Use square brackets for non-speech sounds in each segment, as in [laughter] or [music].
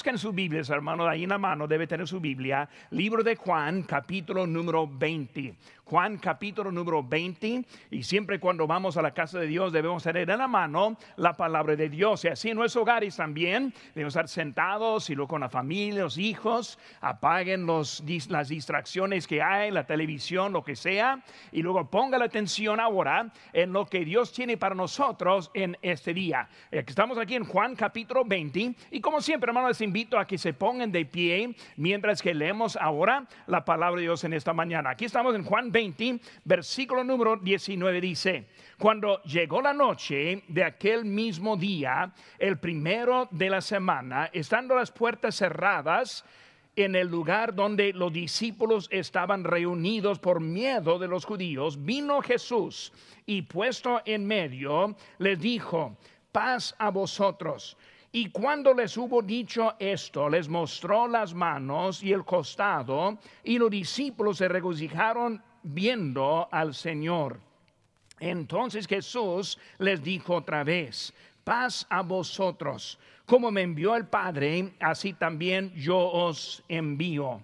busquen sus Biblias, hermano, ahí en la mano debe tener su Biblia, libro de Juan, capítulo número 20. Juan capítulo número 20 y siempre cuando vamos a la casa de Dios debemos tener en la mano la palabra de Dios. Y así en nuestros hogares también debemos estar sentados y luego con la familia, los hijos, apaguen los, las distracciones que hay, la televisión, lo que sea. Y luego ponga la atención ahora en lo que Dios tiene para nosotros en este día. Eh, estamos aquí en Juan capítulo 20 y como siempre hermano les invito a que se pongan de pie mientras que leemos ahora la palabra de Dios en esta mañana. Aquí estamos en Juan 20 versículo número 19 dice, cuando llegó la noche de aquel mismo día, el primero de la semana, estando las puertas cerradas, en el lugar donde los discípulos estaban reunidos por miedo de los judíos, vino Jesús y puesto en medio, les dijo, paz a vosotros. Y cuando les hubo dicho esto, les mostró las manos y el costado, y los discípulos se regocijaron viendo al Señor. Entonces Jesús les dijo otra vez, paz a vosotros, como me envió el Padre, así también yo os envío.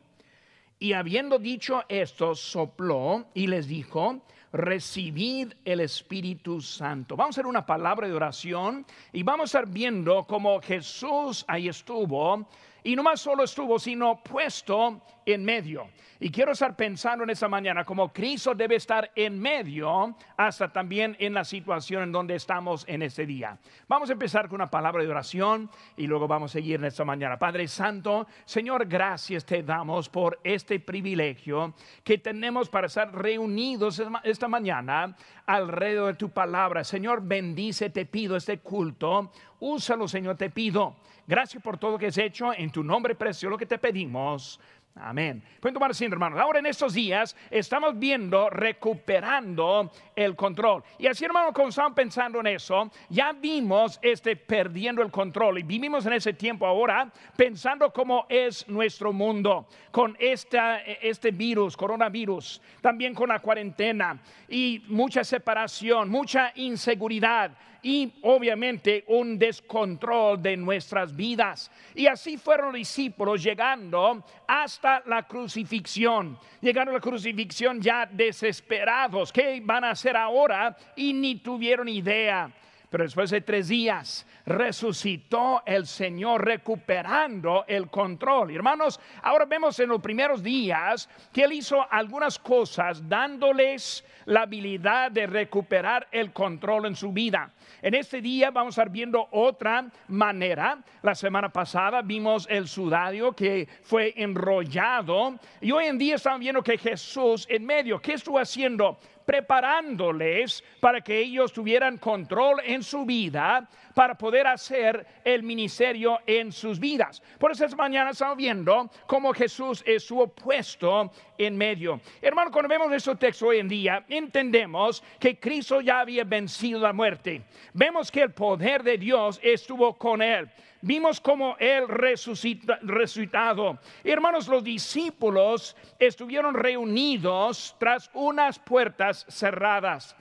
Y habiendo dicho esto, sopló y les dijo, recibid el Espíritu Santo. Vamos a hacer una palabra de oración y vamos a estar viendo cómo Jesús ahí estuvo y no más solo estuvo, sino puesto en medio. Y quiero estar pensando en esa mañana como Cristo debe estar en medio hasta también en la situación en donde estamos en este día. Vamos a empezar con una palabra de oración y luego vamos a seguir en esta mañana. Padre Santo, Señor, gracias te damos por este privilegio que tenemos para estar reunidos esta mañana alrededor de tu palabra. Señor, bendice, te pido este culto. Úsalo, Señor, te pido Gracias por todo lo que has hecho. En tu nombre precioso lo que te pedimos. Amén. Pueden tomar asiento, hermanos. Ahora en estos días estamos viendo recuperando el control. Y así, hermanos, como estaban pensando en eso, ya vimos este perdiendo el control. Y vivimos en ese tiempo ahora pensando cómo es nuestro mundo con este virus, coronavirus, también con la cuarentena y mucha separación, mucha inseguridad y obviamente un descontrol de nuestras vidas. Y así fueron los discípulos llegando hasta la crucifixión. Llegaron a la crucifixión ya desesperados. ¿Qué van a hacer ahora? Y ni tuvieron idea. Pero después de tres días resucitó el Señor recuperando el control. Hermanos, ahora vemos en los primeros días que Él hizo algunas cosas dándoles la habilidad de recuperar el control en su vida. En este día vamos a estar viendo otra manera. La semana pasada vimos el sudario que fue enrollado y hoy en día estamos viendo que Jesús en medio, ¿qué estuvo haciendo? Preparándoles para que ellos tuvieran control en su vida para poder hacer el ministerio en sus vidas. Por eso esta mañana estamos viendo cómo Jesús estuvo puesto en medio. Hermano, cuando vemos este texto hoy en día, entendemos que Cristo ya había vencido la muerte. Vemos que el poder de Dios estuvo con él vimos cómo Él resucitado. Hermanos, los discípulos estuvieron reunidos tras unas puertas cerradas.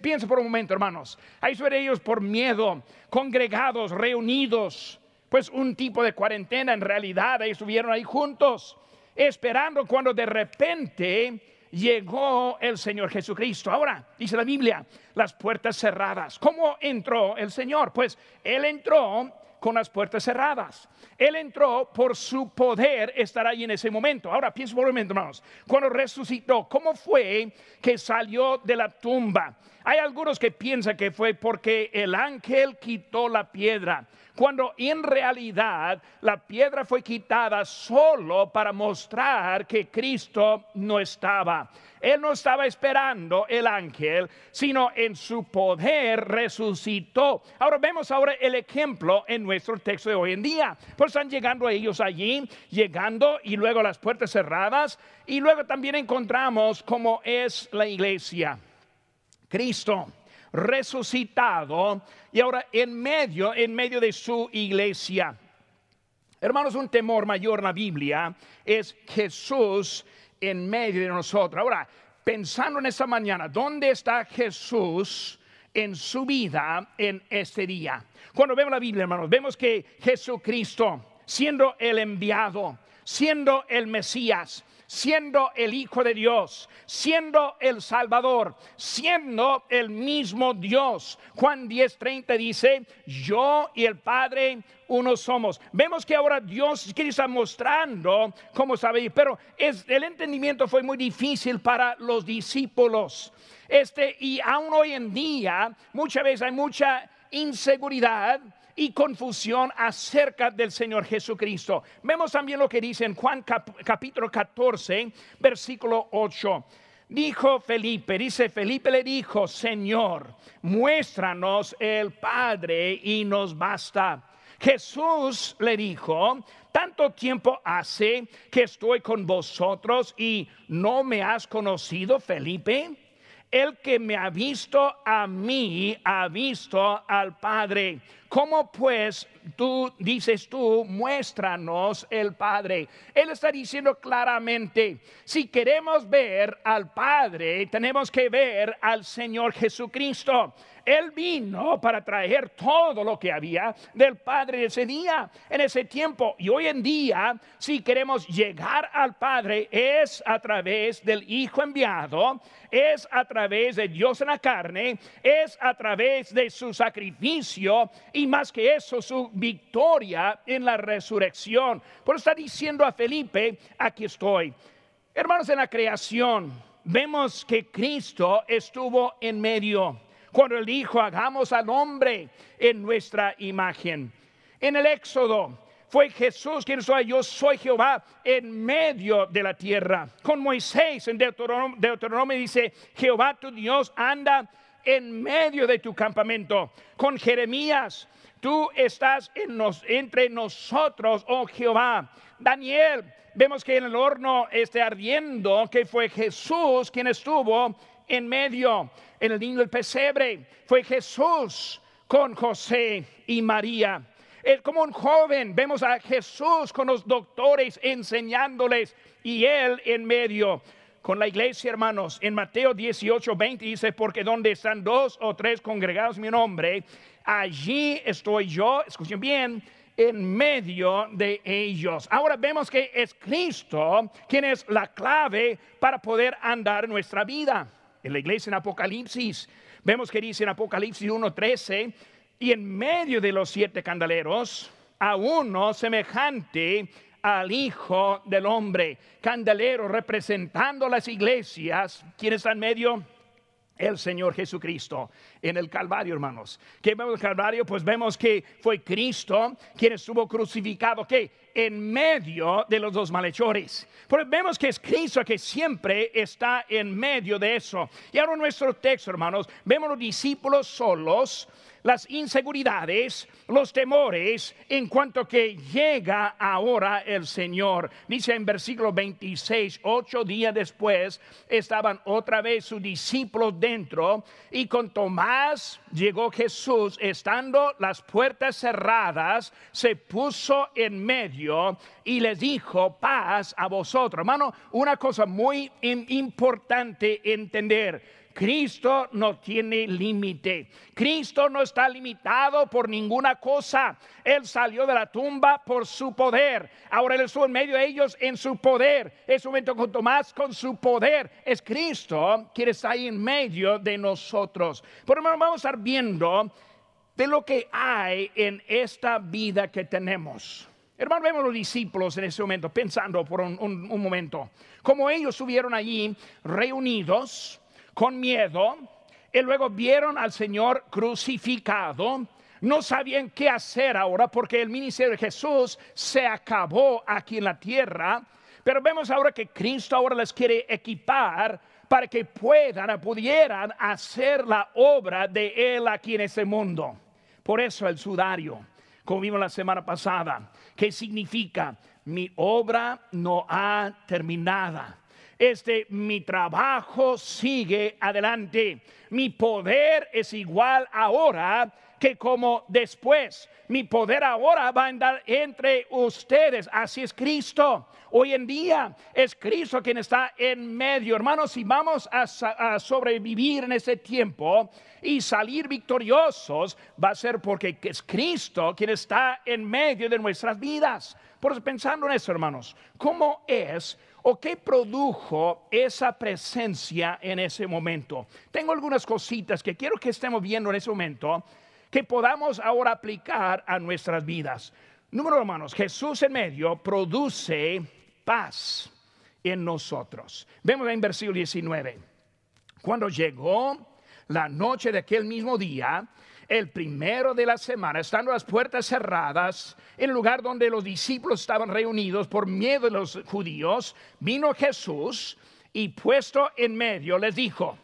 Piensa por un momento, hermanos. Ahí sobre ellos por miedo, congregados, reunidos. Pues un tipo de cuarentena en realidad. Ahí estuvieron ahí juntos, esperando cuando de repente llegó el Señor Jesucristo. Ahora, dice la Biblia, las puertas cerradas. ¿Cómo entró el Señor? Pues Él entró con las puertas cerradas. Él entró por su poder estar ahí en ese momento. Ahora pienso por un momento, hermanos. Cuando resucitó, ¿cómo fue que salió de la tumba? Hay algunos que piensan que fue porque el ángel quitó la piedra, cuando en realidad la piedra fue quitada solo para mostrar que Cristo no estaba. Él no estaba esperando el ángel, sino en su poder resucitó. Ahora vemos ahora el ejemplo en nuestro texto de hoy en día. Pues están llegando ellos allí, llegando y luego las puertas cerradas y luego también encontramos cómo es la iglesia. Cristo resucitado y ahora en medio, en medio de su iglesia. Hermanos, un temor mayor en la Biblia es Jesús en medio de nosotros. Ahora, pensando en esta mañana, ¿dónde está Jesús en su vida en este día? Cuando vemos la Biblia, hermanos, vemos que Jesucristo siendo el enviado, siendo el Mesías, siendo el Hijo de Dios, siendo el Salvador, siendo el mismo Dios. Juan 10:30 dice, yo y el Padre uno somos. Vemos que ahora Dios quiere estar mostrando cómo sabe, pero el entendimiento fue muy difícil para los discípulos. Este, y aún hoy en día, muchas veces hay mucha inseguridad y confusión acerca del Señor Jesucristo. Vemos también lo que dice en Juan capítulo 14, versículo 8. Dijo Felipe, dice Felipe le dijo, Señor, muéstranos el Padre y nos basta. Jesús le dijo, tanto tiempo hace que estoy con vosotros y no me has conocido, Felipe el que me ha visto a mí, ha visto al Padre. ¿Cómo pues tú dices tú, muéstranos el Padre? Él está diciendo claramente, si queremos ver al Padre, tenemos que ver al Señor Jesucristo. Él vino para traer todo lo que había del Padre ese día, en ese tiempo. Y hoy en día, si queremos llegar al Padre, es a través del Hijo enviado, es a través de Dios en la carne, es a través de su sacrificio y más que eso, su victoria en la resurrección. Por eso está diciendo a Felipe, aquí estoy. Hermanos, en la creación vemos que Cristo estuvo en medio cuando él dijo, hagamos al hombre en nuestra imagen. En el Éxodo fue Jesús quien soy, yo soy Jehová en medio de la tierra. Con Moisés en Deuteronomio, Deuteronomio dice, Jehová tu Dios anda en medio de tu campamento. Con Jeremías, tú estás en entre nosotros, oh Jehová. Daniel, vemos que en el horno está ardiendo, que fue Jesús quien estuvo en medio en el niño del pesebre fue Jesús con José y María. Como un joven, vemos a Jesús con los doctores enseñándoles y él en medio con la iglesia, hermanos. En Mateo 18, 20 dice, porque donde están dos o tres congregados mi nombre, allí estoy yo, escuchen bien, en medio de ellos. Ahora vemos que es Cristo quien es la clave para poder andar nuestra vida en la iglesia en Apocalipsis. Vemos que dice en Apocalipsis 1.13, y en medio de los siete candeleros, a uno semejante al Hijo del Hombre, candelero representando las iglesias. ¿Quién está en medio? el Señor Jesucristo en el Calvario, hermanos. ¿Qué vemos el Calvario? Pues vemos que fue Cristo quien estuvo crucificado, que en medio de los dos malhechores. Pero vemos que es Cristo que siempre está en medio de eso. Y ahora nuestro texto, hermanos, vemos los discípulos solos las inseguridades, los temores en cuanto que llega ahora el Señor. Dice en versículo 26, ocho días después estaban otra vez sus discípulos dentro y con Tomás llegó Jesús, estando las puertas cerradas, se puso en medio y les dijo, paz a vosotros. Hermano, una cosa muy importante entender Cristo no tiene límite. Cristo no está limitado por ninguna cosa. Él salió de la tumba por su poder. Ahora Él estuvo en medio de ellos en su poder. Es un momento con Tomás con su poder. Es Cristo quien está ahí en medio de nosotros. Por lo vamos a estar viendo de lo que hay en esta vida que tenemos. Hermano, vemos los discípulos en ese momento pensando por un, momento, como ellos estuvieron allí reunidos con miedo y luego vieron al Señor crucificado. No sabían qué hacer ahora porque el ministerio de Jesús se acabó aquí en la tierra. Pero vemos ahora que Cristo ahora les quiere equipar para que puedan, pudieran hacer la obra de Él aquí en este mundo. Por eso el sudario, como vimos la semana pasada, que significa mi obra no ha terminado este, mi trabajo sigue adelante. Mi poder es igual ahora que como después mi poder ahora va a andar entre ustedes. Así es Cristo. Hoy en día es Cristo quien está en medio. Hermanos, si vamos a, sobrevivir en ese tiempo y salir victoriosos, va a ser porque es Cristo quien está en medio de nuestras vidas. Por eso pensando en eso, hermanos, ¿cómo es o qué produjo esa presencia en ese momento? Tengo algunas cositas que quiero que estemos viendo en ese momento que podamos ahora aplicar a nuestras vidas. Número hermanos, Jesús en medio produce paz en nosotros. Vemos en versículo 19. Cuando llegó la noche de aquel mismo día, el primero de la semana, estando las puertas cerradas, el lugar donde los discípulos estaban reunidos por miedo de los judíos, vino Jesús y puesto en medio les dijo,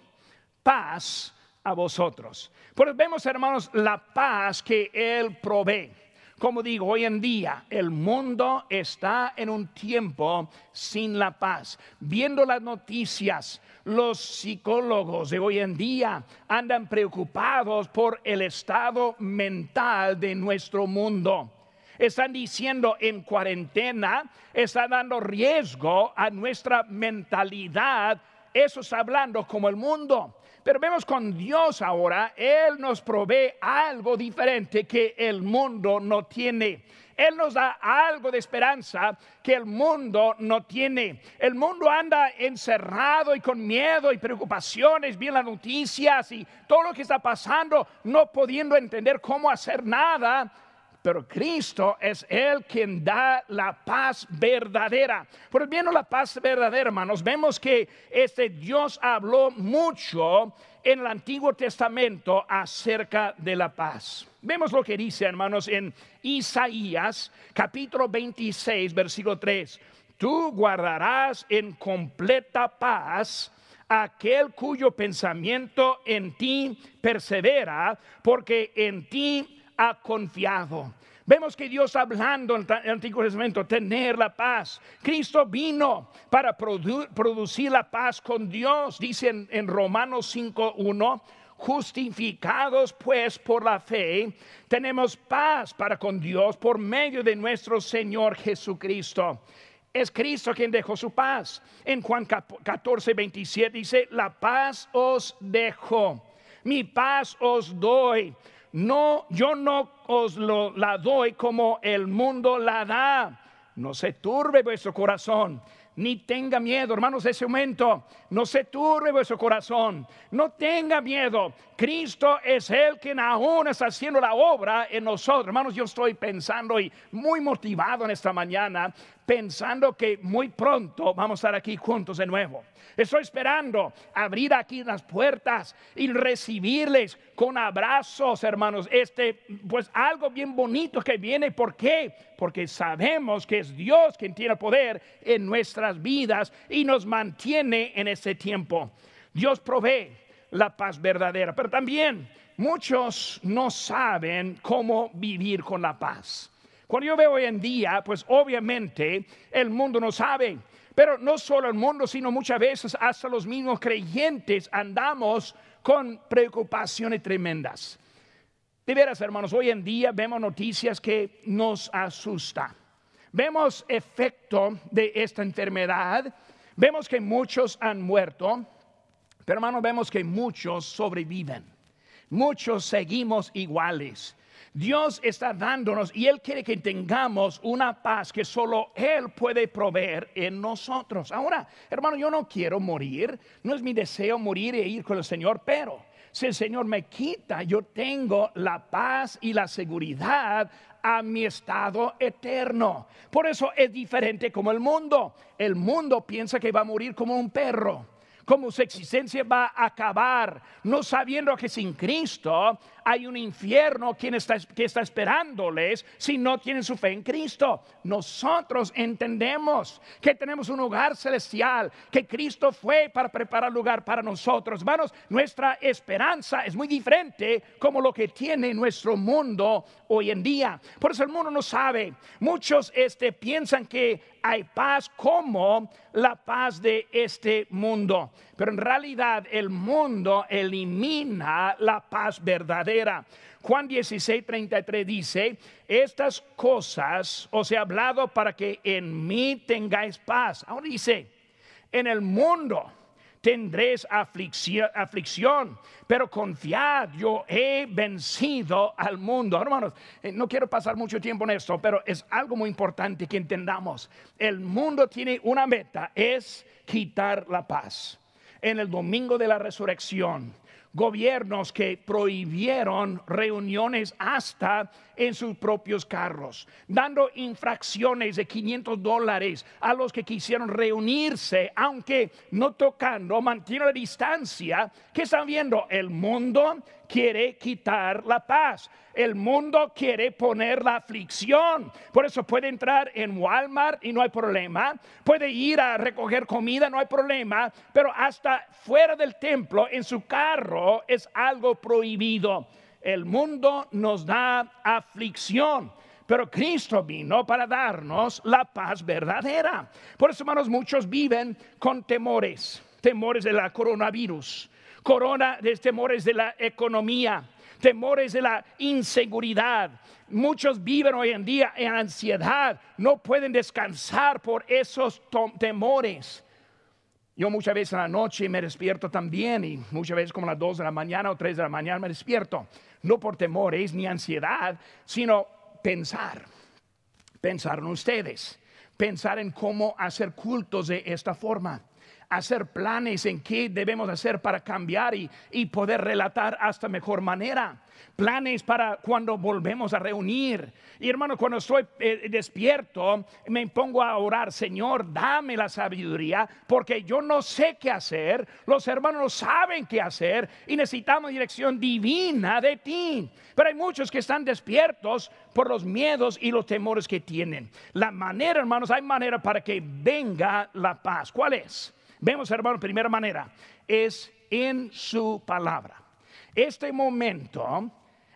paz a vosotros. Pues vemos, hermanos, la paz que Él provee. Como digo, hoy en día el mundo está en un tiempo sin la paz. Viendo las noticias, los psicólogos de hoy en día andan preocupados por el estado mental de nuestro mundo. Están diciendo en cuarentena, está dando riesgo a nuestra mentalidad. Eso está hablando como el mundo. Pero vemos con Dios ahora, Él nos provee algo diferente que el mundo no tiene. Él nos da algo de esperanza que el mundo no tiene. El mundo anda encerrado y con miedo y preocupaciones, bien las noticias y todo lo que está pasando, no pudiendo entender cómo hacer nada pero Cristo es el quien da la paz verdadera. Por el bien la paz verdadera, hermanos, vemos que este Dios habló mucho en el Antiguo Testamento acerca de la paz. Vemos lo que dice, hermanos, en Isaías capítulo 26, versículo 3. Tú guardarás en completa paz aquel cuyo pensamiento en ti persevera, porque en ti ha confiado. Vemos que Dios hablando en el Antiguo Testamento, tener la paz. Cristo vino para producir la paz con Dios. Dice en, en Romanos 5.1, justificados pues por la fe, tenemos paz para con Dios por medio de nuestro Señor Jesucristo. Es Cristo quien dejó su paz. En Juan 14, 27 dice, la paz os dejo, mi paz os doy no, yo no os lo, la doy como el mundo la da. No se turbe vuestro corazón, ni tenga miedo, hermanos, ese momento. No se turbe vuestro corazón, no tenga miedo. Cristo es el que aún está haciendo la obra en nosotros. Hermanos, yo estoy pensando y muy motivado en esta mañana, pensando que muy pronto vamos a estar aquí juntos de nuevo. Estoy esperando abrir aquí las puertas y recibirles con abrazos, hermanos. Este, pues algo bien bonito que viene. ¿Por qué? Porque sabemos que es Dios quien tiene poder en nuestras vidas y nos mantiene en ese tiempo. Dios provee la paz verdadera, pero también muchos no saben cómo vivir con la paz. Cuando yo veo hoy en día, pues obviamente el mundo no sabe. Pero no solo el mundo, sino muchas veces hasta los mismos creyentes andamos con preocupaciones tremendas. De veras, hermanos, hoy en día vemos noticias que nos asustan. Vemos efecto de esta enfermedad. Vemos que muchos han muerto. Pero hermanos, vemos que muchos sobreviven. Muchos seguimos iguales. Dios está dándonos y Él quiere que tengamos una paz que solo Él puede proveer en nosotros. Ahora, hermano, yo no quiero morir, no es mi deseo morir e ir con el Señor, pero si el Señor me quita, yo tengo la paz y la seguridad a mi estado eterno. Por eso es diferente como el mundo. El mundo piensa que va a morir como un perro como su existencia va a acabar, no sabiendo que sin Cristo hay un infierno quien está, que está esperándoles si no tienen su fe en Cristo. Nosotros entendemos que tenemos un lugar celestial, que Cristo fue para preparar lugar para nosotros. Hermanos, nuestra esperanza es muy diferente como lo que tiene nuestro mundo hoy en día. Por eso el mundo no sabe. Muchos este, piensan que hay paz como la paz de este mundo. Pero en realidad el mundo elimina la paz verdadera Juan 16, 33 dice, estas cosas os he hablado para que en mí tengáis paz. Ahora dice, en el mundo tendréis aflicción, pero confiad, yo he vencido al mundo. Hermanos, eh, no quiero pasar mucho tiempo en esto, pero es algo muy importante que entendamos. El mundo tiene una meta, es quitar la paz. En el domingo de la resurrección, gobiernos que prohibieron reuniones hasta en sus propios carros, dando infracciones de 500 dólares a los que quisieron reunirse, aunque no tocando, mantiene la distancia. que están viendo? El mundo quiere quitar la paz. El mundo quiere poner la aflicción. Por eso puede entrar en Walmart y no hay problema. Puede ir a recoger comida, no hay problema. Pero hasta fuera del templo, en su carro, es algo prohibido el mundo nos da aflicción. Pero Cristo vino para darnos la paz verdadera. Por eso, hermanos, muchos viven con temores. Temores de la coronavirus, corona de temores de la economía, temores de la inseguridad. Muchos viven hoy en día en ansiedad, no pueden descansar por esos temores. Yo muchas veces en la noche me despierto también y muchas veces como a las 2 de la mañana o 3 de la mañana me despierto, no por temores ni ansiedad, sino pensar, pensar en ustedes, pensar en cómo hacer cultos de esta forma hacer planes en qué debemos hacer para cambiar y, poder relatar hasta mejor manera. Planes para cuando volvemos a reunir. Y hermano, cuando estoy eh, despierto, me pongo a orar, Señor, dame la sabiduría, porque yo no sé qué hacer, los hermanos no saben qué hacer y necesitamos dirección divina de ti. Pero hay muchos que están despiertos por los miedos y los temores que tienen. La manera, hermanos, hay manera para que venga la paz. ¿Cuál es? Vemos, hermano, primera manera es en su palabra. Este momento,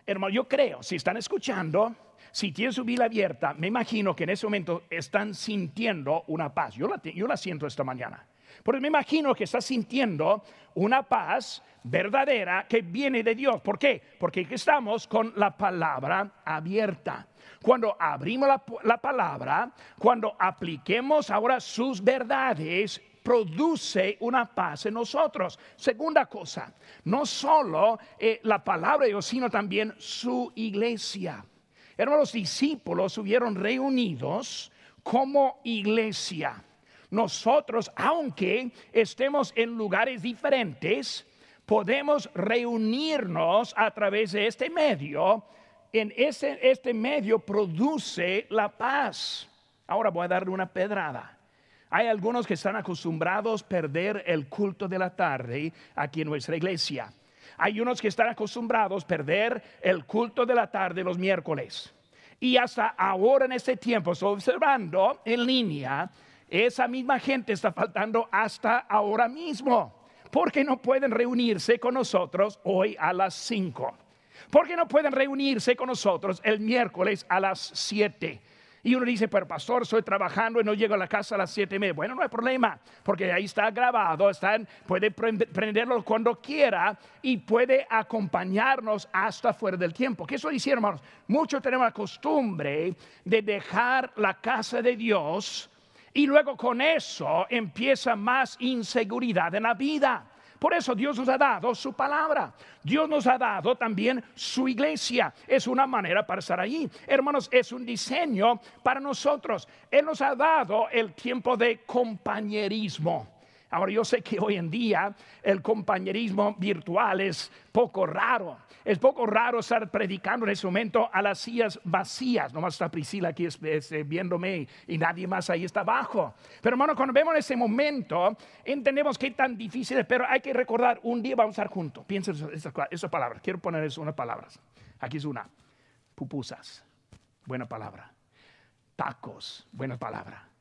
hermano, yo creo, si están escuchando, si tienen su vida abierta, me imagino que en ese momento están sintiendo una paz. Yo la, yo la siento esta mañana. Porque me imagino que está sintiendo una paz verdadera que viene de Dios. ¿Por qué? Porque estamos con la palabra abierta. Cuando abrimos la, la palabra, cuando apliquemos ahora sus verdades, produce una paz en nosotros. Segunda cosa, no solo eh, la palabra de Dios, sino también su iglesia. Eran los discípulos hubieron reunidos como iglesia. Nosotros, aunque estemos en lugares diferentes, podemos reunirnos a través de este medio. En ese, este medio produce la paz. Ahora voy a darle una pedrada. Hay algunos que están acostumbrados a perder el culto de la tarde aquí en nuestra iglesia. Hay unos que están acostumbrados a perder el culto de la tarde los miércoles. Y hasta ahora en este tiempo, observando en línea, esa misma gente está faltando hasta ahora mismo. Porque no pueden reunirse con nosotros hoy a las 5? Porque no pueden reunirse con nosotros el miércoles a las 7? Y uno dice, pero pastor, estoy trabajando y no llego a la casa a las siete y media. Bueno, no hay problema, porque ahí está grabado, puede prenderlo cuando quiera y puede acompañarnos hasta fuera del tiempo. ¿Qué eso dice, hermanos? Muchos tenemos la costumbre de dejar la casa de Dios y luego con eso empieza más inseguridad en la vida. Por eso Dios nos ha dado su palabra. Dios nos ha dado también su iglesia. Es una manera para estar ahí. Hermanos, es un diseño para nosotros. Él nos ha dado el tiempo de compañerismo. Ahora yo sé que hoy en día el compañerismo virtual es poco raro. Es poco raro estar predicando en ese momento a las sillas vacías. Nomás está Priscila aquí viéndome y nadie más ahí está abajo. Pero hermano, cuando vemos ese momento, entendemos que tan difícil es, pero hay que recordar, un día vamos a estar juntos. Piensen esas, esas palabras. Quiero poner eso unas palabras. Aquí es una. Pupusas. Buena palabra. Tacos. Buena palabra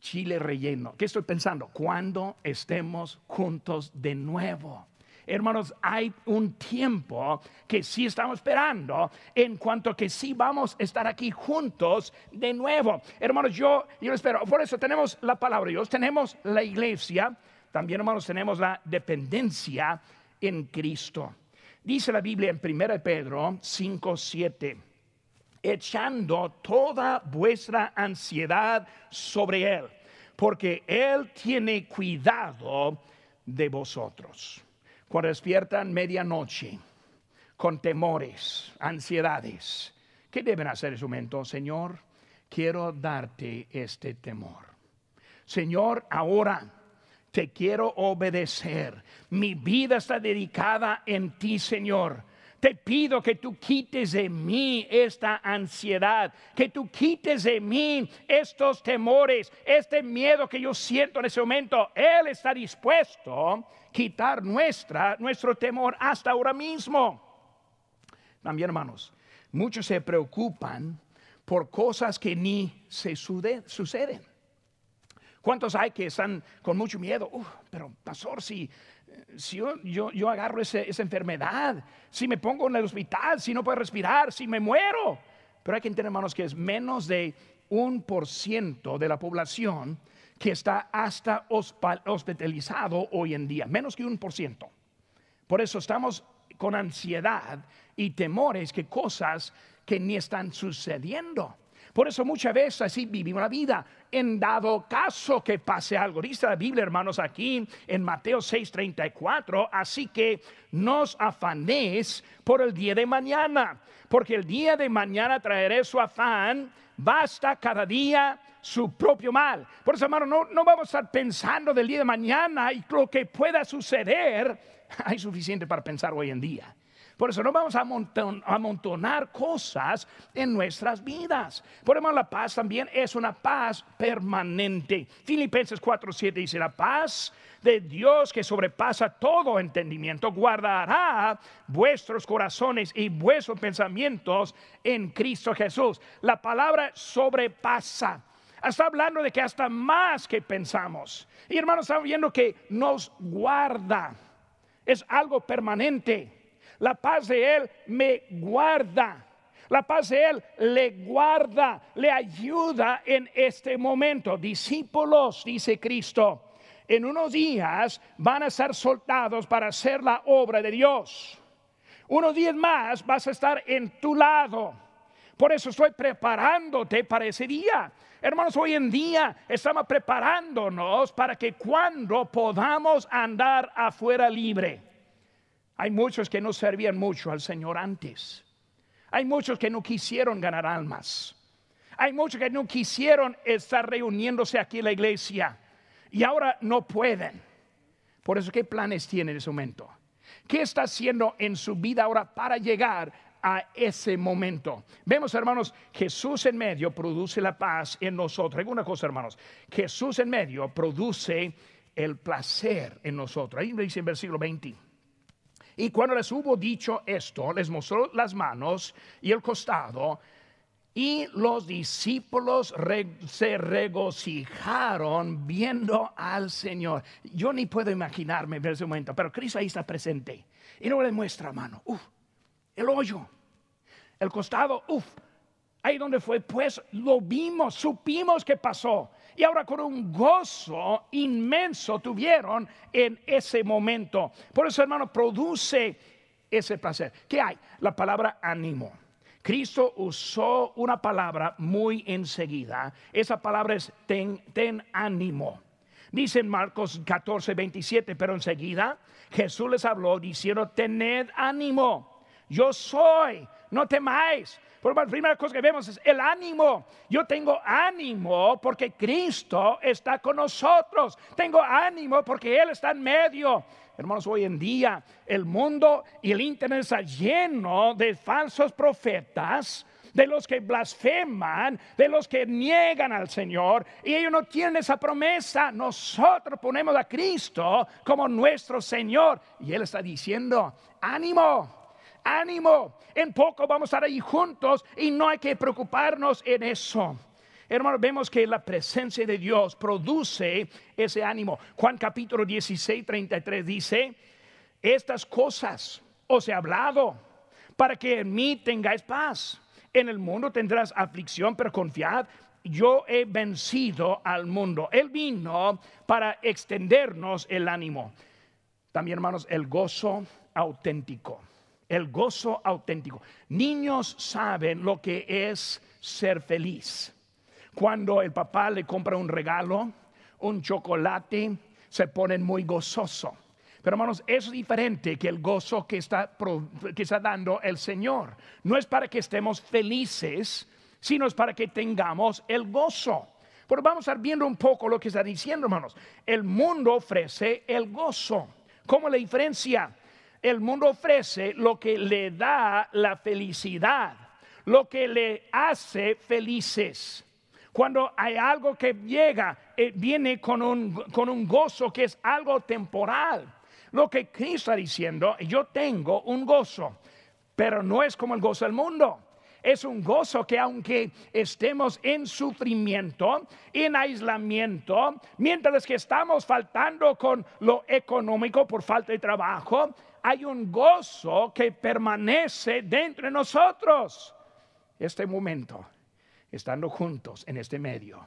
chile relleno. ¿Qué estoy pensando? Cuando estemos juntos de nuevo. Hermanos, hay un tiempo que sí estamos esperando en cuanto que sí vamos a estar aquí juntos de nuevo. Hermanos, yo, yo espero. Por eso tenemos la palabra de Dios, tenemos la iglesia, también hermanos tenemos la dependencia en Cristo. Dice la Biblia en 1 Pedro 5, 7, echando toda vuestra ansiedad sobre Él, porque Él tiene cuidado de vosotros. Cuando despiertan medianoche con temores, ansiedades, ¿qué deben hacer en su momento? Señor, quiero darte este temor. Señor, ahora te quiero obedecer. Mi vida está dedicada en ti, Señor. Te pido que tú quites de mí esta ansiedad, que tú quites de mí estos temores, este miedo que yo siento en ese momento. Él está dispuesto a quitar nuestra, nuestro temor hasta ahora mismo. También, hermanos, muchos se preocupan por cosas que ni se suceden. ¿Cuántos hay que están con mucho miedo? pero pastor, si, si yo, yo, agarro esa enfermedad, si me pongo en el hospital, si no puedo respirar, si me muero. Pero hay que entender, hermanos, que es menos de un por ciento de la población que está hasta hospitalizado hoy en día, menos que un por ciento. Por eso estamos con ansiedad y temores que cosas que ni están sucediendo. Por eso muchas veces así vivimos la vida. En dado caso que pase algo, dice la Biblia, hermanos, aquí en Mateo 6:34, así que nos afanéis por el día de mañana, porque el día de mañana traeré su afán, basta cada día su propio mal. Por eso, hermano, no, no vamos a estar pensando del día de mañana y lo que pueda suceder. [laughs] Hay suficiente para pensar hoy en día. Por eso no vamos a amontonar cosas en nuestras vidas. Por eso la paz también es una paz permanente. Filipenses 4:7 dice, la paz de Dios que sobrepasa todo entendimiento guardará vuestros corazones y vuestros pensamientos en Cristo Jesús. La palabra sobrepasa. Está hablando de que hasta más que pensamos. Y hermanos, estamos viendo que nos guarda. Es algo permanente. La paz de Él me guarda. La paz de Él le guarda, le ayuda en este momento. Discípulos, dice Cristo, en unos días van a ser soltados para hacer la obra de Dios. Unos días más vas a estar en tu lado. Por eso estoy preparándote para ese día. Hermanos, hoy en día estamos preparándonos para que cuando podamos andar afuera libre. Hay muchos que no servían mucho al Señor antes. Hay muchos que no quisieron ganar almas. Hay muchos que no quisieron estar reuniéndose aquí en la iglesia y ahora no pueden. Por eso, ¿qué planes tiene en ese momento? ¿Qué está haciendo en su vida ahora para llegar a ese momento? Vemos, hermanos, Jesús en medio produce la paz en nosotros. Hay una cosa, hermanos, Jesús en medio produce el placer en nosotros. Ahí dice en versículo 20. Y cuando les hubo dicho esto, les mostró las manos y el costado. Y los discípulos se regocijaron viendo al Señor. Yo ni puedo imaginarme en ese momento, pero Cristo ahí está presente. Y no le muestra mano. Uf, el hoyo, el costado, uf, ahí donde fue, pues lo vimos, supimos que pasó y ahora con un gozo inmenso tuvieron en ese momento. Por eso, hermano, produce ese placer. ¿Qué hay? La palabra ánimo. Cristo usó una palabra muy enseguida. Esa palabra es ten, ten ánimo. Dice en Marcos 14, 27, pero enseguida Jesús les habló diciendo, tened ánimo, yo soy, no temáis. Por la primera cosa que vemos es el ánimo. Yo tengo ánimo porque Cristo está con nosotros. Tengo ánimo porque Él está en medio. Hermanos, hoy en día el mundo y el Internet está lleno de falsos profetas de los que blasfeman, de los que niegan al Señor, y ellos no tienen esa promesa. Nosotros ponemos a Cristo como nuestro Señor, y Él está diciendo, ánimo, ánimo, en poco vamos a estar ahí juntos y no hay que preocuparnos en eso. Hermanos, vemos que la presencia de Dios produce ese ánimo. Juan capítulo 16, 33 dice, estas cosas os he hablado para que en mí tengáis paz. En el mundo tendrás aflicción, pero confiad, yo he vencido al mundo. Él vino para extendernos el ánimo. También, hermanos, el gozo auténtico El gozo auténtico. Niños saben lo que es ser feliz. Cuando el papá le compra un regalo, un chocolate, se ponen muy gozoso. Pero hermanos, es diferente que el gozo que está, que está dando el Señor. No es para que estemos felices, sino es para que tengamos el gozo. Pero vamos a estar viendo un poco lo que está diciendo, hermanos. El mundo ofrece el gozo. ¿Cómo la diferencia? El mundo ofrece lo que le da la felicidad, lo que le hace felices. Cuando hay algo que llega, eh, viene con un, con un gozo que es algo temporal. Lo que Cristo está diciendo, yo tengo un gozo, pero no es como el gozo del mundo es un gozo que aunque estemos en sufrimiento, en aislamiento, mientras que estamos faltando con lo económico por falta de trabajo, hay un gozo que permanece dentro de nosotros. Este momento, estando juntos en este medio,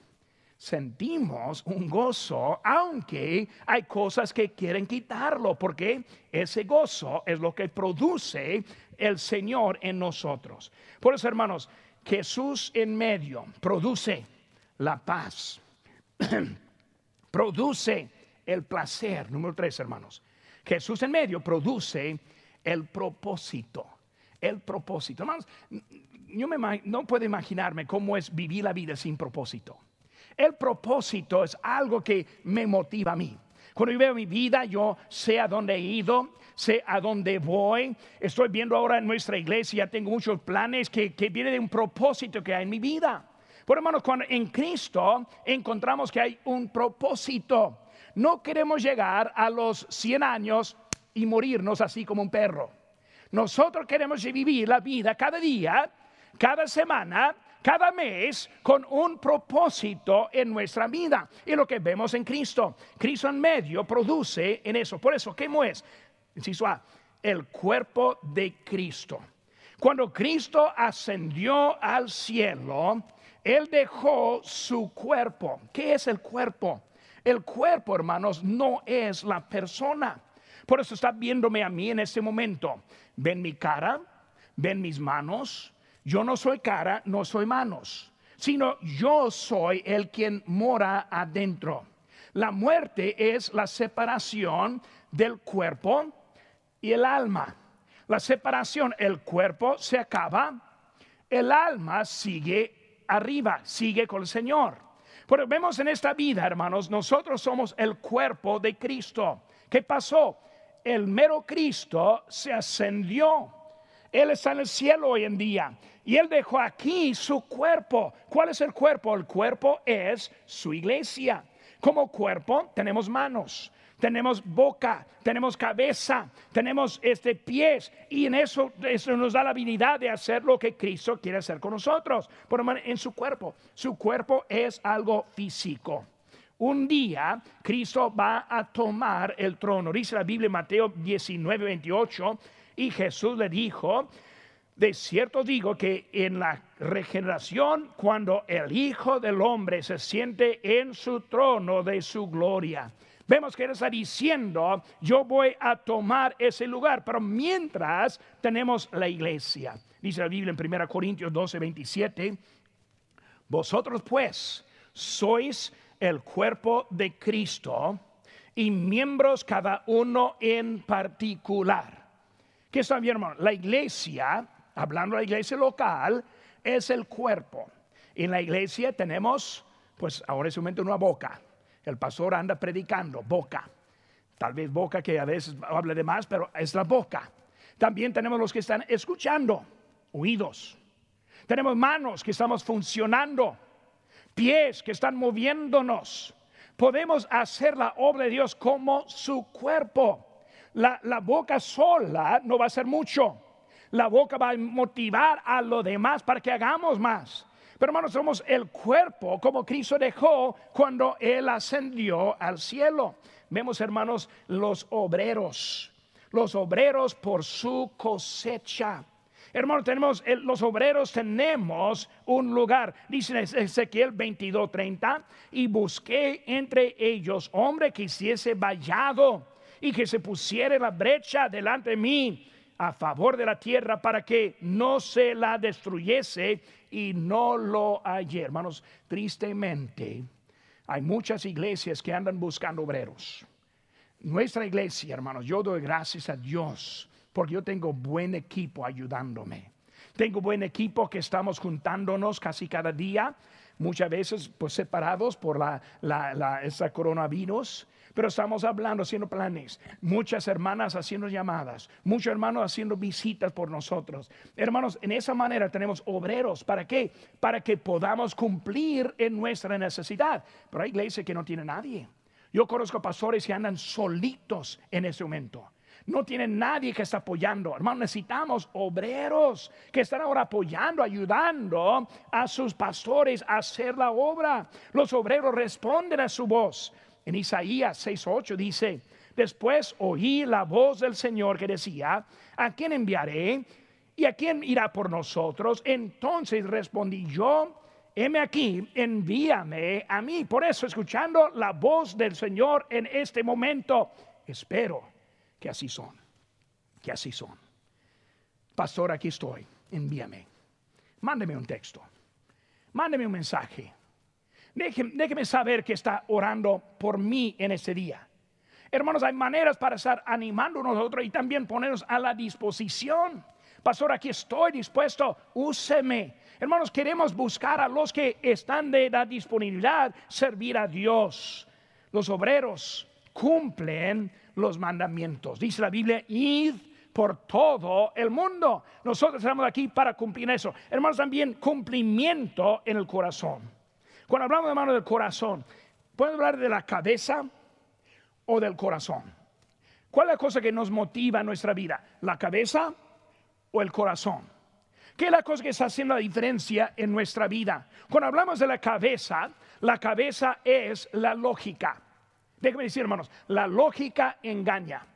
sentimos un gozo, aunque hay cosas que quieren quitarlo, porque ese gozo es lo que produce el Señor en nosotros. Por eso, hermanos, Jesús en medio produce la paz, [clears throat] produce el placer. Número tres, hermanos. Jesús en medio produce el propósito. El propósito. Hermanos, yo no puedo imaginarme cómo es vivir la vida sin propósito. El propósito es algo que me motiva a mí. Cuando yo veo mi vida, yo sé a dónde he ido, sé a dónde voy. Estoy viendo ahora en nuestra iglesia, tengo muchos planes que, que vienen de un propósito que hay en mi vida. Por hermanos, cuando en Cristo encontramos que hay un propósito, no queremos llegar a los 100 años y morirnos así como un perro. Nosotros queremos vivir la vida cada día, cada semana, cada mes con un propósito en nuestra vida. Y lo que vemos en Cristo, Cristo en medio produce en eso. Por eso, ¿qué es? Inciso A, el cuerpo de Cristo. Cuando Cristo ascendió al cielo, Él dejó su cuerpo. ¿Qué es el cuerpo? El cuerpo, hermanos, no es la persona. Por eso está viéndome a mí en este momento. Ven mi cara, ven mis manos. Yo no soy cara, no soy manos, sino yo soy el quien mora adentro. La muerte es la separación del cuerpo y el alma. La separación, el cuerpo se acaba, el alma sigue arriba, sigue con el Señor. Pero vemos en esta vida, hermanos, nosotros somos el cuerpo de Cristo. ¿Qué pasó? El mero Cristo se ascendió. Él está en el cielo hoy en día. Y Él dejó aquí su cuerpo. ¿Cuál es el cuerpo? El cuerpo es su iglesia. Como cuerpo tenemos manos, tenemos boca, tenemos cabeza, tenemos este pies y en eso, eso nos da la habilidad de hacer lo que Cristo quiere hacer con nosotros. Por en su cuerpo, su cuerpo es algo físico. Un día Cristo va a tomar el trono. Dice la Biblia en Mateo 19, 28 y Jesús le dijo, de cierto digo que en la regeneración, cuando el Hijo del Hombre se siente en su trono de su gloria, vemos que él está diciendo, yo voy a tomar ese lugar, pero mientras tenemos la iglesia. Dice la Biblia en 1 Corintios 12, 27, vosotros pues sois el cuerpo de Cristo y miembros cada uno en particular. ¿Qué está bien, hermano? La iglesia, hablando de la iglesia local, es el cuerpo. En la iglesia tenemos, pues ahora es un momento una boca el pastor anda predicando, boca. Tal vez boca que a veces habla de más, pero es la boca. También tenemos los que están escuchando, oídos. Tenemos manos que estamos funcionando, pies que están moviéndonos. Podemos hacer la obra de Dios como su cuerpo. La, boca sola no va a hacer mucho. La boca va a motivar a lo demás para que hagamos más. Pero hermanos, somos el cuerpo como Cristo dejó cuando Él ascendió al cielo. Vemos, hermanos, los obreros, los obreros por su cosecha. Hermanos, tenemos los obreros tenemos un lugar. Dice Ezequiel 22:30 y busqué entre ellos hombre que hiciese vallado y que se pusiera la brecha delante de mí a favor de la tierra para que no se la destruyese y no lo hallé. Hermanos, tristemente hay muchas iglesias que andan buscando obreros. Nuestra iglesia, hermanos, yo doy gracias a Dios porque yo tengo buen equipo ayudándome. Tengo buen equipo que estamos juntándonos casi cada día, muchas veces pues separados por la, la, esa coronavirus pero estamos hablando, haciendo planes, muchas hermanas haciendo llamadas, muchos hermanos haciendo visitas por nosotros. Hermanos, en esa manera tenemos obreros. ¿Para qué? Para que podamos cumplir en nuestra necesidad. Pero hay iglesias que no tienen nadie. Yo conozco pastores que andan solitos en ese momento. No tienen nadie que está apoyando. Hermanos, necesitamos obreros que están ahora apoyando, ayudando a sus pastores a hacer la obra. Los obreros responden a su voz. En Isaías 6:8 dice, después oí la voz del Señor que decía, ¿a quién enviaré? ¿Y a quién irá por nosotros? Entonces respondí yo, heme aquí, envíame a mí. Por eso, escuchando la voz del Señor en este momento, espero que así son, que así son. Pastor, aquí estoy, envíame. Mándeme un texto, mándeme un mensaje, Déjeme, saber que está orando por mí en ese día. Hermanos, hay maneras para estar animando nosotros y también ponernos a la disposición. Pastor, aquí estoy dispuesto, úseme. Hermanos, queremos buscar a los que están de la disponibilidad, servir a Dios. Los obreros cumplen los mandamientos. Dice la Biblia, id por todo el mundo. Nosotros estamos aquí para cumplir eso. Hermanos, también cumplimiento en el corazón. Cuando hablamos de mano del corazón, ¿puede hablar de la cabeza o del corazón? ¿Cuál es la cosa que nos motiva en nuestra vida? ¿La cabeza o el corazón? ¿Qué es la cosa que está haciendo la diferencia en nuestra vida? Cuando hablamos de la cabeza, la cabeza es la lógica. Déjenme decir, hermanos, la lógica engaña.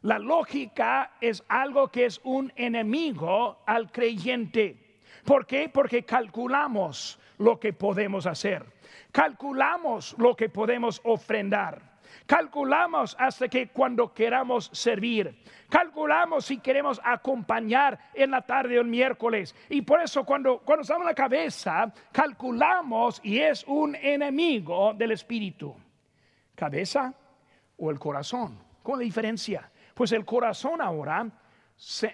La lógica es algo que es un enemigo al creyente. ¿Por qué? Porque calculamos lo que podemos hacer. Calculamos lo que podemos ofrendar. Calculamos hasta que cuando queramos servir. Calculamos si queremos acompañar en la tarde o el miércoles. Y por eso cuando, cuando estamos en la cabeza, calculamos y es un enemigo del espíritu. ¿Cabeza o el corazón? ¿Cuál es la diferencia? Pues el corazón ahora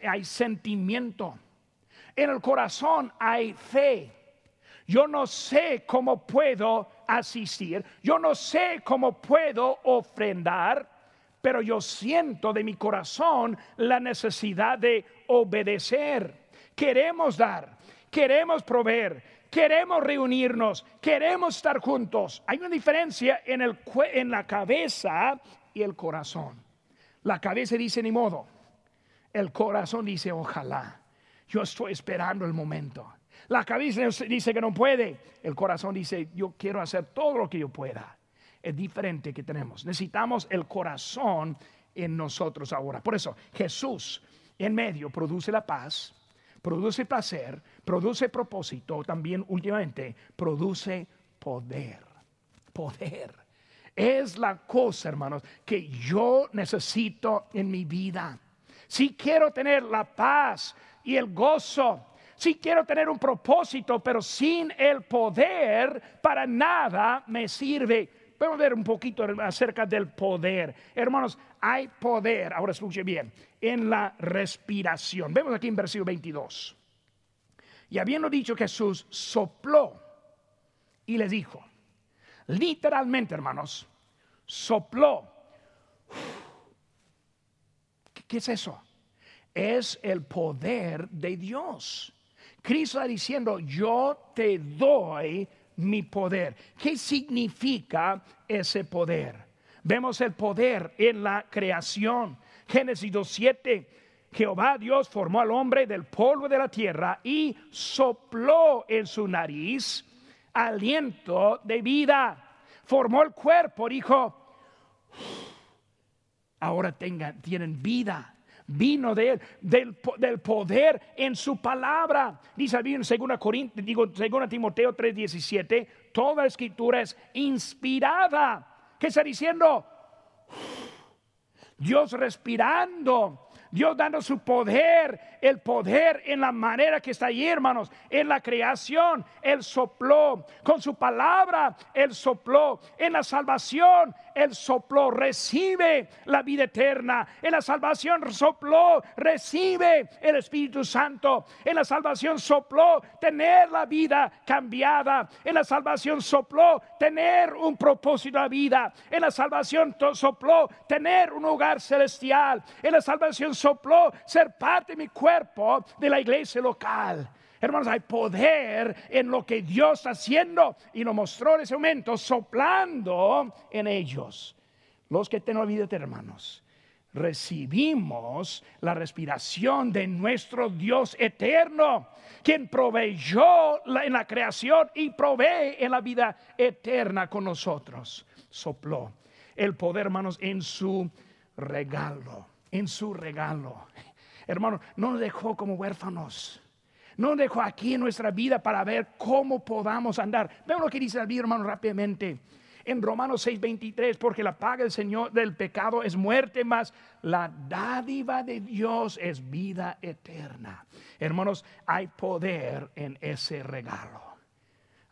hay sentimiento. En el corazón hay fe. Yo no sé cómo puedo asistir, yo no sé cómo puedo ofrendar, pero yo siento de mi corazón la necesidad de obedecer. Queremos dar, queremos proveer, queremos reunirnos, queremos estar juntos. Hay una diferencia en, el, en la cabeza y el corazón. La cabeza dice ni modo, el corazón dice ojalá. Yo estoy esperando el momento. La cabeza dice que no puede. El corazón dice, yo quiero hacer todo lo que yo pueda. Es diferente que tenemos. Necesitamos el corazón en nosotros ahora. Por eso Jesús en medio produce la paz, produce placer, produce propósito, también últimamente produce poder. Poder. Es la cosa, hermanos, que yo necesito en mi vida. Si quiero tener la paz y el gozo si quiero tener un propósito, pero sin el poder, para nada me sirve. Vamos a ver un poquito acerca del poder. Hermanos, hay poder, ahora escuche bien, en la respiración. Vemos aquí en versículo 22. Y habiendo dicho Jesús, sopló y les dijo, literalmente hermanos, sopló. ¿Qué es eso? Es el poder de Dios. Cristo está diciendo, yo te doy mi poder. ¿Qué significa ese poder? Vemos el poder en la creación. Génesis 2.7. Jehová Dios formó al hombre del polvo de la tierra y sopló en su nariz aliento de vida. Formó el cuerpo, dijo, ahora tengan, tienen vida vino de él, del, poder en su palabra. Dice en 2 digo, 2 Timoteo 3:17, toda escritura es inspirada. ¿Qué está diciendo? Dios respirando Dios dando su poder, el poder en la manera que está ahí, hermanos, en la creación, Él sopló, con su palabra, Él sopló, en la salvación, Él sopló, recibe la vida eterna, en la salvación sopló, recibe el Espíritu Santo, en la salvación sopló, tener la vida cambiada, en la salvación sopló, tener un propósito de vida, en la salvación sopló, tener un hogar celestial, en la salvación sopló ser parte de mi cuerpo de la iglesia local. Hermanos, hay poder en lo que Dios está haciendo y lo mostró en ese momento soplando en ellos. Los que tenemos vida, hermanos, recibimos la respiración de nuestro Dios eterno, quien proveyó en la creación y provee en la vida eterna con nosotros. Sopló el poder, hermanos, en su regalo en su regalo. Hermano, no nos dejó como huérfanos. No nos dejó aquí en nuestra vida para ver cómo podamos andar. Vean lo que dice el hermano, rápidamente. En Romanos 6:23, porque la paga del Señor del pecado es muerte, más la dádiva de Dios es vida eterna. Hermanos, hay poder en ese regalo.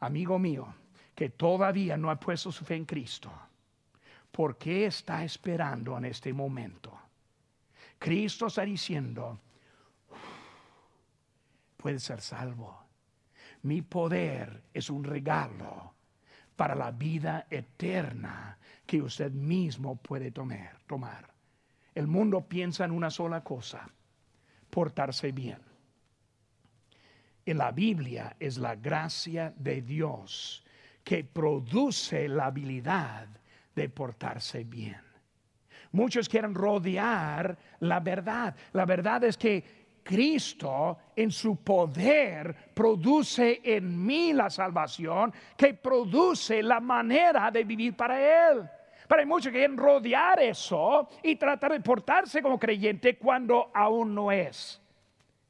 Amigo mío, que todavía no ha puesto su fe en Cristo, ¿por qué está esperando en este momento? Cristo está diciendo, puede ser salvo. Mi poder es un regalo para la vida eterna que usted mismo puede tomar. tomar. El mundo piensa en una sola cosa, portarse bien. En la Biblia es la gracia de Dios que produce la habilidad de portarse bien. Muchos quieren rodear la verdad. La verdad es que Cristo en su poder produce en mí la salvación, que produce la manera de vivir para Él. Pero hay muchos que quieren rodear eso y tratar de portarse como creyente cuando aún no es.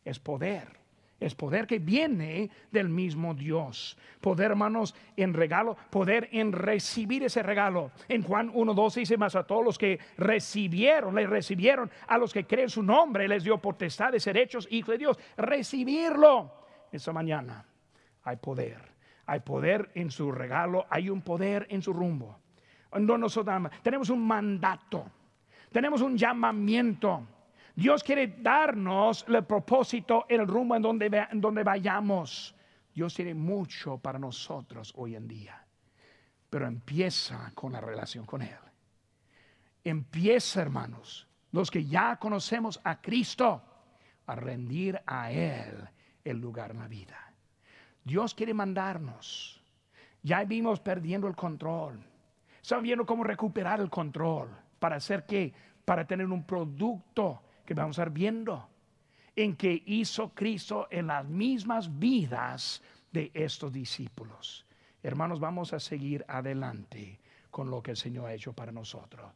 Es poder. Es poder que viene del mismo Dios. Poder, hermanos, en regalo, poder en recibir ese regalo. En Juan 1.12 dice más a todos los que recibieron, le recibieron, a los que creen su nombre, les dio potestad de ser hechos hijos de Dios. Recibirlo. Esta mañana hay poder. Hay poder en su regalo, hay un poder en su rumbo. No nosotros tenemos un mandato, tenemos un llamamiento Dios quiere darnos el propósito, el rumbo en donde, en donde vayamos. Dios tiene mucho para nosotros hoy en día, pero empieza con la relación con Él. Empieza, hermanos, los que ya conocemos a Cristo, a rendir a Él el lugar en la vida. Dios quiere mandarnos. Ya vimos perdiendo el control. Estamos viendo cómo recuperar el control para hacer que, para tener un producto que vamos a estar viendo en que hizo Cristo en las mismas vidas de estos discípulos. Hermanos, vamos a seguir adelante con lo que el Señor ha hecho para nosotros.